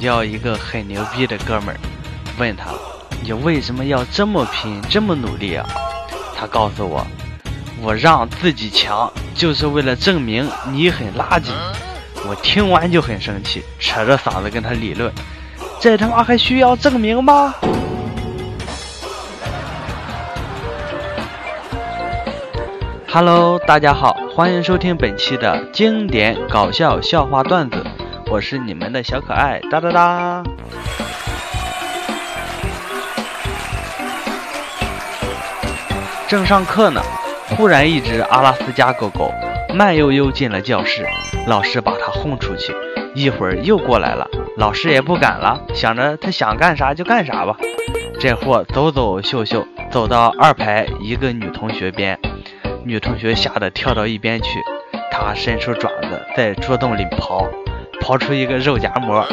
教一个很牛逼的哥们儿，问他：“你为什么要这么拼，这么努力啊？”他告诉我：“我让自己强，就是为了证明你很垃圾。”我听完就很生气，扯着嗓子跟他理论：“这他妈还需要证明吗？” Hello，大家好，欢迎收听本期的经典搞笑笑话段子，我是你们的小可爱哒哒哒。正上课呢，忽然一只阿拉斯加狗狗慢悠悠进了教室，老师把它轰出去，一会儿又过来了，老师也不敢了，想着它想干啥就干啥吧。这货走走秀秀，走到二排一个女同学边。女同学吓得跳到一边去，她伸出爪子在桌洞里刨，刨出一个肉夹馍，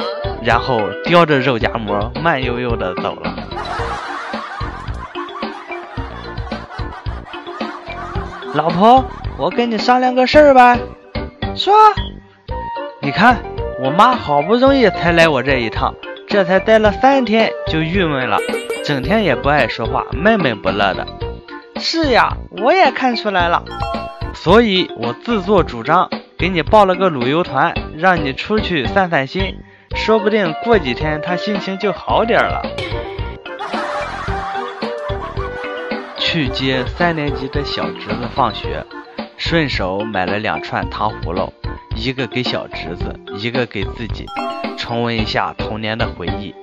然后叼着肉夹馍慢悠悠的走了。老婆，我跟你商量个事儿呗。说。你看，我妈好不容易才来我这一趟，这才待了三天就郁闷了，整天也不爱说话，闷闷不乐的。是呀，我也看出来了，所以我自作主张给你报了个旅游团，让你出去散散心，说不定过几天他心情就好点了。去接三年级的小侄子放学，顺手买了两串糖葫芦，一个给小侄子，一个给自己，重温一下童年的回忆。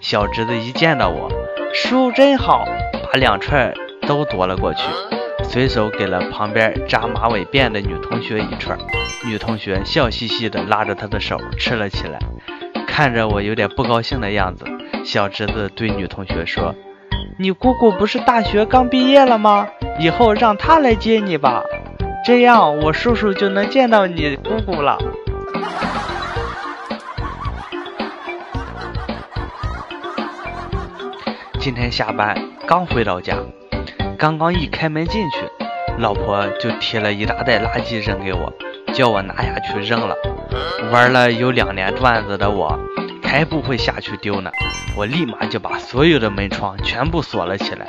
小侄子一见到我，书真好，把两串。都夺了过去，随手给了旁边扎马尾辫的女同学一串。女同学笑嘻嘻地拉着他的手吃了起来。看着我有点不高兴的样子，小侄子对女同学说：“你姑姑不是大学刚毕业了吗？以后让她来接你吧，这样我叔叔就能见到你姑姑了。”今天下班刚回到家。刚刚一开门进去，老婆就提了一大袋垃圾扔给我，叫我拿下去扔了。玩了有两年段子的我，才不会下去丢呢。我立马就把所有的门窗全部锁了起来，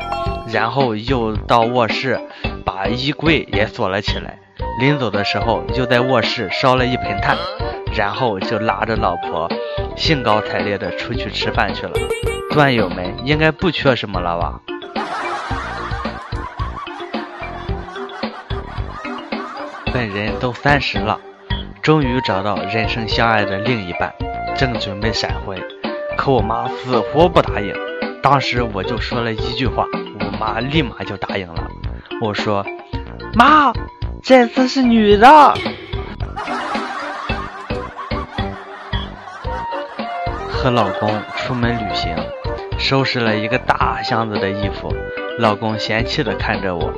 然后又到卧室把衣柜也锁了起来。临走的时候，就在卧室烧了一盆炭，然后就拉着老婆兴高采烈的出去吃饭去了。段友们应该不缺什么了吧？本人都三十了，终于找到人生相爱的另一半，正准备闪婚，可我妈死活不答应。当时我就说了一句话，我妈立马就答应了。我说：“妈，这次是女的。”和老公出门旅行，收拾了一个大箱子的衣服，老公嫌弃的看着我。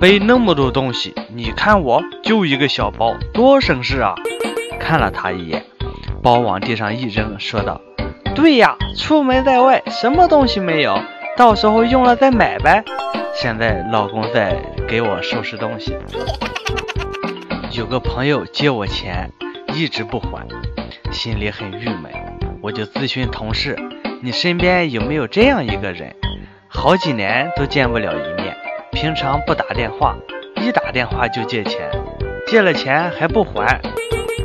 背那么多东西，你看我就一个小包，多省事啊！看了他一眼，包往地上一扔，说道：“对呀，出门在外，什么东西没有，到时候用了再买呗。”现在老公在给我收拾东西。有个朋友借我钱，一直不还，心里很郁闷，我就咨询同事：“你身边有没有这样一个人，好几年都见不了一面？”平常不打电话，一打电话就借钱，借了钱还不还。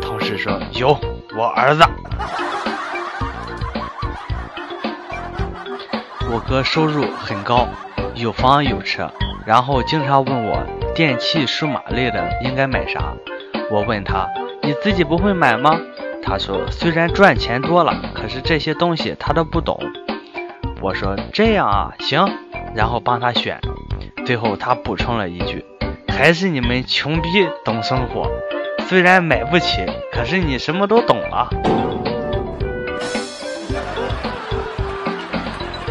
同事说有，我儿子。我哥收入很高，有房有车，然后经常问我电器、数码类的应该买啥。我问他你自己不会买吗？他说虽然赚钱多了，可是这些东西他都不懂。我说这样啊，行，然后帮他选。最后他补充了一句：“还是你们穷逼懂生活，虽然买不起，可是你什么都懂啊。”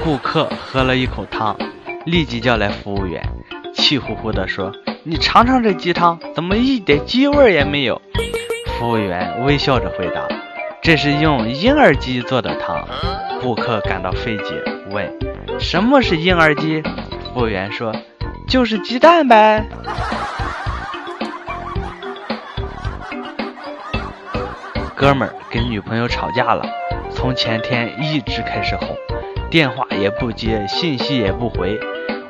顾客喝了一口汤，立即叫来服务员，气呼呼地说：“你尝尝这鸡汤，怎么一点鸡味也没有？”服务员微笑着回答：“这是用婴儿鸡做的汤。”顾客感到费解，问：“什么是婴儿鸡？”服务员说。就是鸡蛋呗。哥们儿跟女朋友吵架了，从前天一直开始哄，电话也不接，信息也不回。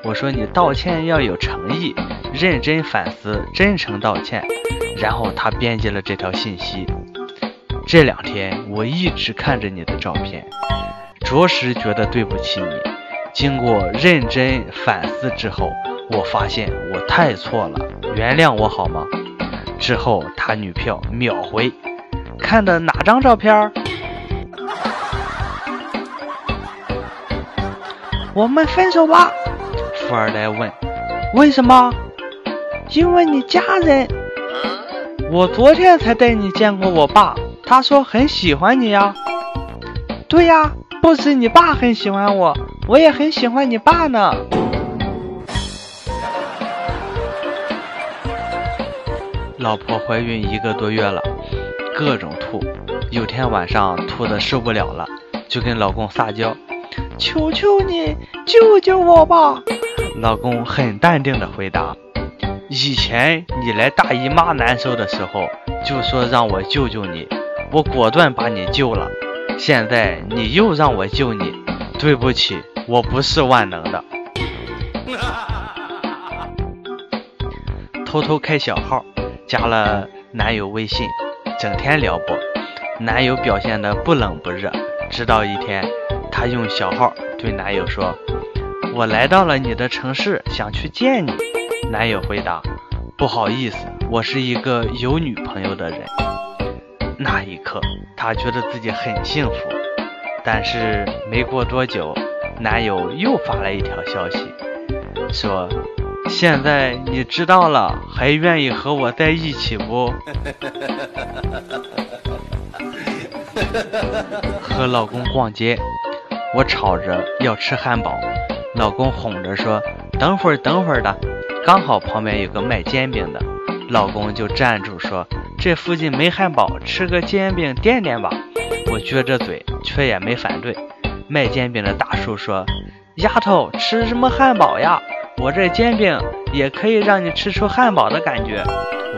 我说你道歉要有诚意，认真反思，真诚道歉。然后他编辑了这条信息。这两天我一直看着你的照片，着实觉得对不起你。经过认真反思之后，我发现我太错了，原谅我好吗？之后他女票秒回，看的哪张照片？我们分手吧。富二代问：为什么？因为你家人。我昨天才带你见过我爸。他说很喜欢你呀，对呀，不止你爸很喜欢我，我也很喜欢你爸呢。老婆怀孕一个多月了，各种吐，有天晚上吐的受不了了，就跟老公撒娇：“求求你救救我吧！”老公很淡定的回答：“以前你来大姨妈难受的时候，就说让我救救你。”我果断把你救了，现在你又让我救你，对不起，我不是万能的。偷偷开小号，加了男友微信，整天撩拨。男友表现的不冷不热，直到一天，她用小号对男友说：“我来到了你的城市，想去见你。”男友回答：“不好意思，我是一个有女朋友的人。”那一刻，她觉得自己很幸福。但是没过多久，男友又发了一条消息，说：“现在你知道了，还愿意和我在一起不？” 和老公逛街，我吵着要吃汉堡，老公哄着说：“等会儿，等会儿的。”刚好旁边有个卖煎饼的，老公就站住说。这附近没汉堡，吃个煎饼垫垫吧。我撅着嘴，却也没反对。卖煎饼的大叔说：“丫头，吃什么汉堡呀？我这煎饼也可以让你吃出汉堡的感觉。”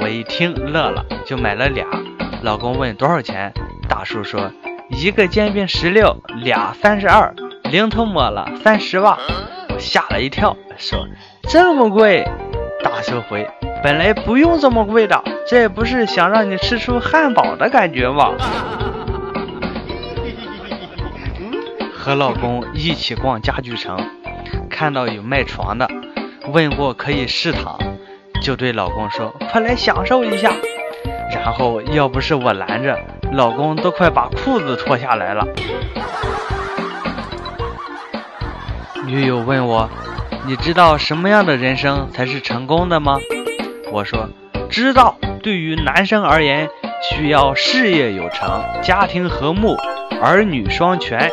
我一听乐了，就买了俩。老公问多少钱，大叔说：“一个煎饼十六，俩三十二，零头抹了三十吧。”我吓了一跳，说：“这么贵？”大叔回。本来不用这么贵的，这不是想让你吃出汉堡的感觉吗？和老公一起逛家具城，看到有卖床的，问过可以试躺，就对老公说：“快来享受一下。”然后要不是我拦着，老公都快把裤子脱下来了。女友问我：“你知道什么样的人生才是成功的吗？”我说知道，对于男生而言，需要事业有成、家庭和睦、儿女双全；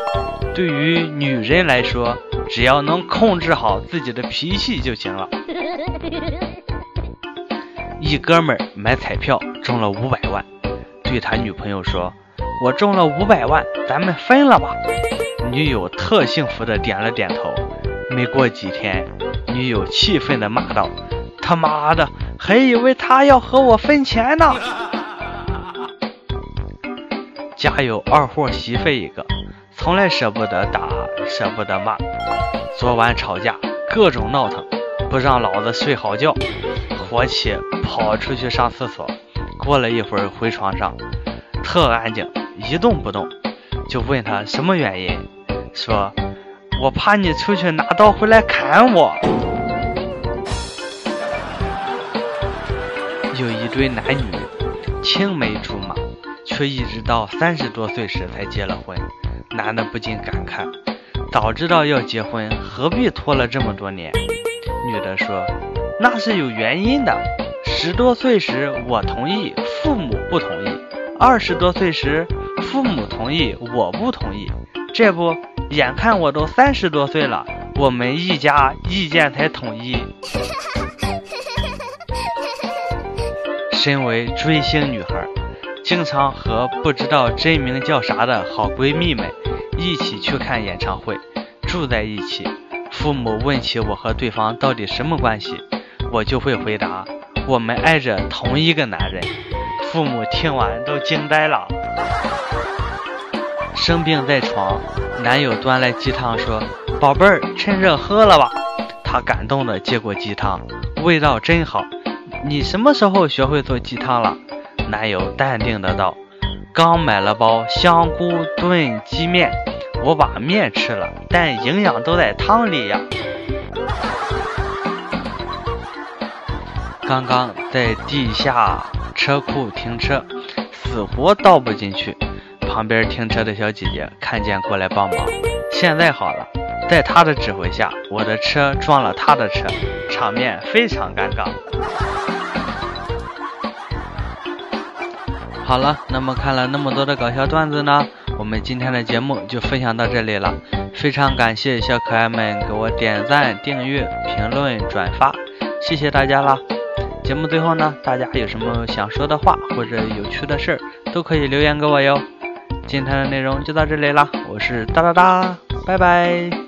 对于女人来说，只要能控制好自己的脾气就行了。一哥们儿买彩票中了五百万，对他女朋友说：“我中了五百万，咱们分了吧。”女友特幸福的点了点头。没过几天，女友气愤的骂道：“他妈的！”还以为他要和我分钱呢。家有二货媳妇一个，从来舍不得打，舍不得骂。昨晚吵架，各种闹腾，不让老子睡好觉，火气跑出去上厕所。过了一会儿回床上，特安静，一动不动。就问他什么原因，说我怕你出去拿刀回来砍我。有一对男女青梅竹马，却一直到三十多岁时才结了婚。男的不禁感慨：早知道要结婚，何必拖了这么多年？女的说：“那是有原因的。十多岁时我同意，父母不同意；二十多岁时父母同意，我不同意。这不，眼看我都三十多岁了，我们一家意见才统一。”身为追星女孩，经常和不知道真名叫啥的好闺蜜们一起去看演唱会，住在一起。父母问起我和对方到底什么关系，我就会回答：我们爱着同一个男人。父母听完都惊呆了。生病在床，男友端来鸡汤说：“宝贝儿，趁热喝了吧。”她感动的接过鸡汤，味道真好。你什么时候学会做鸡汤了？男友淡定的道：“刚买了包香菇炖鸡面，我把面吃了，但营养都在汤里呀。”刚刚在地下车库停车，死活倒不进去。旁边停车的小姐姐看见过来帮忙。现在好了，在她的指挥下，我的车撞了她的车，场面非常尴尬。好了，那么看了那么多的搞笑段子呢，我们今天的节目就分享到这里了。非常感谢小可爱们给我点赞、订阅、评论、转发，谢谢大家啦！节目最后呢，大家有什么想说的话或者有趣的事儿，都可以留言给我哟。今天的内容就到这里啦，我是哒哒哒，拜拜。